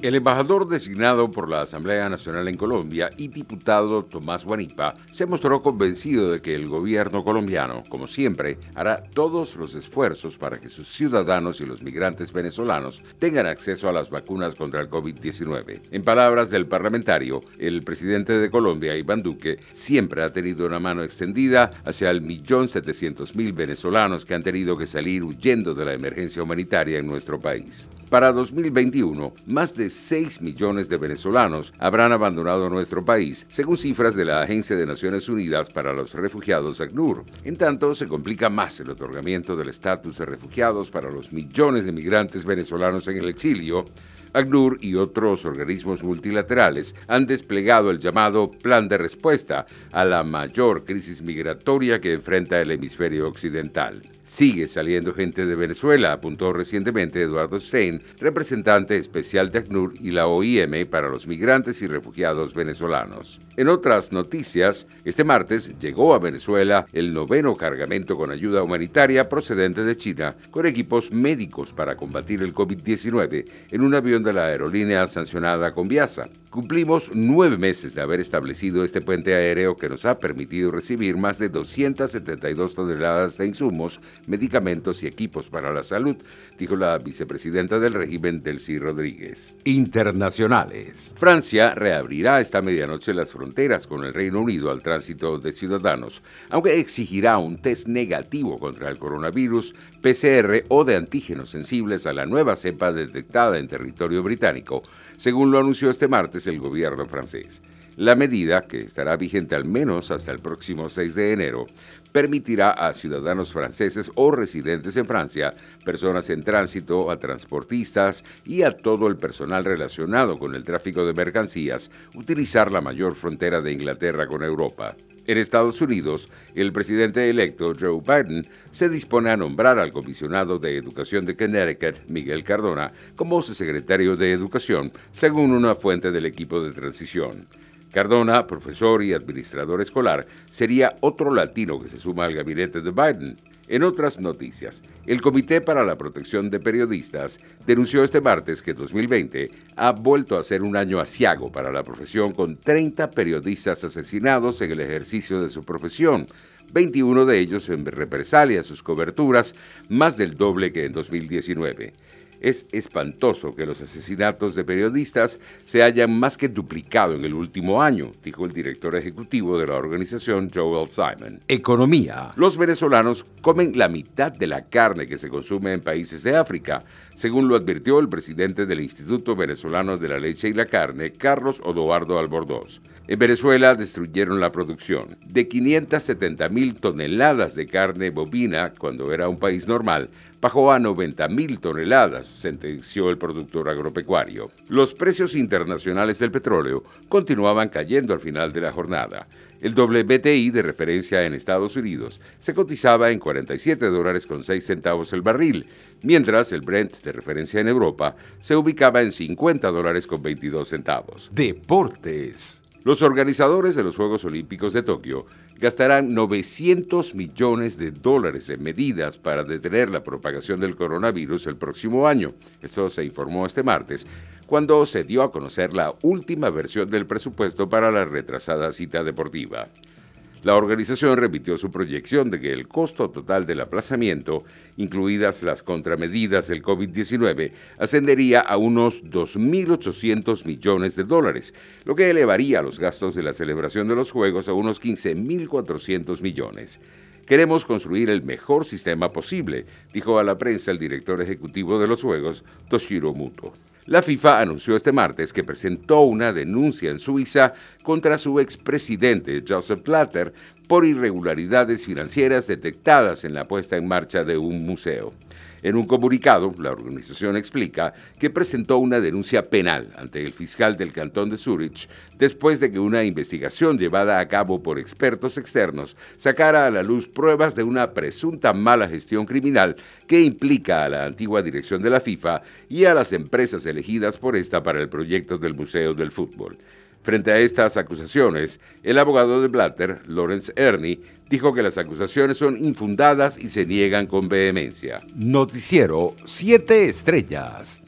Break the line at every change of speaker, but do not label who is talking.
El embajador designado por la Asamblea Nacional en Colombia y diputado Tomás Guanipa se mostró convencido de que el gobierno colombiano, como siempre, hará todos los esfuerzos para que sus ciudadanos y los migrantes venezolanos tengan acceso a las vacunas contra el COVID-19. En palabras del parlamentario, el presidente de Colombia, Iván Duque, siempre ha tenido una mano extendida hacia el millón setecientos mil venezolanos que han tenido que salir huyendo de la emergencia humanitaria en nuestro país. Para 2021, más de 6 millones de venezolanos habrán abandonado nuestro país, según cifras de la Agencia de Naciones Unidas para los Refugiados ACNUR. En tanto, se complica más el otorgamiento del estatus de refugiados para los millones de migrantes venezolanos en el exilio, ACNUR y otros organismos multilaterales han desplegado el llamado Plan de Respuesta a la mayor crisis migratoria que enfrenta el hemisferio occidental. Sigue saliendo gente de Venezuela, apuntó recientemente Eduardo Stein, representante especial de ACNUR y la OIM para los migrantes y refugiados venezolanos. En otras noticias, este martes llegó a Venezuela el noveno cargamento con ayuda humanitaria procedente de China con equipos médicos para combatir el COVID-19 en un avión de la aerolínea sancionada con Viasa. Cumplimos nueve meses de haber establecido este puente aéreo que nos ha permitido recibir más de 272 toneladas de insumos medicamentos y equipos para la salud, dijo la vicepresidenta del régimen, Delcy Rodríguez. Internacionales. Francia reabrirá esta medianoche las fronteras con el Reino Unido al tránsito de ciudadanos, aunque exigirá un test negativo contra el coronavirus, PCR o de antígenos sensibles a la nueva cepa detectada en territorio británico, según lo anunció este martes el gobierno francés. La medida, que estará vigente al menos hasta el próximo 6 de enero, permitirá a ciudadanos franceses o residentes en Francia, personas en tránsito, a transportistas y a todo el personal relacionado con el tráfico de mercancías utilizar la mayor frontera de Inglaterra con Europa. En Estados Unidos, el presidente electo Joe Biden se dispone a nombrar al comisionado de Educación de Connecticut, Miguel Cardona, como secretario de Educación, según una fuente del equipo de transición. Cardona, profesor y administrador escolar, sería otro latino que se suma al gabinete de Biden. En otras noticias, el Comité para la Protección de Periodistas denunció este martes que 2020 ha vuelto a ser un año asiago para la profesión con 30 periodistas asesinados en el ejercicio de su profesión, 21 de ellos en represalia a sus coberturas, más del doble que en 2019. Es espantoso que los asesinatos de periodistas se hayan más que duplicado en el último año, dijo el director ejecutivo de la organización Joel Simon. Economía. Los venezolanos comen la mitad de la carne que se consume en países de África, según lo advirtió el presidente del Instituto Venezolano de la Leche y la Carne, Carlos Odoardo Albordós. En Venezuela destruyeron la producción de 570 mil toneladas de carne bovina cuando era un país normal bajó a 90 mil toneladas, sentenció el productor agropecuario. Los precios internacionales del petróleo continuaban cayendo al final de la jornada. El WTI de referencia en Estados Unidos se cotizaba en 47 dólares con 6 centavos el barril, mientras el Brent de referencia en Europa se ubicaba en 50 dólares con 22 centavos. Deportes. Los organizadores de los Juegos Olímpicos de Tokio gastarán 900 millones de dólares en medidas para detener la propagación del coronavirus el próximo año. Eso se informó este martes, cuando se dio a conocer la última versión del presupuesto para la retrasada cita deportiva. La organización repitió su proyección de que el costo total del aplazamiento, incluidas las contramedidas del COVID-19, ascendería a unos 2.800 millones de dólares, lo que elevaría los gastos de la celebración de los Juegos a unos 15.400 millones. Queremos construir el mejor sistema posible, dijo a la prensa el director ejecutivo de los Juegos, Toshiro Muto. La FIFA anunció este martes que presentó una denuncia en Suiza contra su expresidente Joseph Platter por irregularidades financieras detectadas en la puesta en marcha de un museo. En un comunicado, la organización explica que presentó una denuncia penal ante el fiscal del cantón de Zurich después de que una investigación llevada a cabo por expertos externos sacara a la luz pruebas de una presunta mala gestión criminal que implica a la antigua dirección de la FIFA y a las empresas elegidas por esta para el proyecto del Museo del Fútbol. Frente a estas acusaciones, el abogado de Blatter, Lawrence Ernie, dijo que las acusaciones son infundadas y se niegan con vehemencia. Noticiero 7 Estrellas.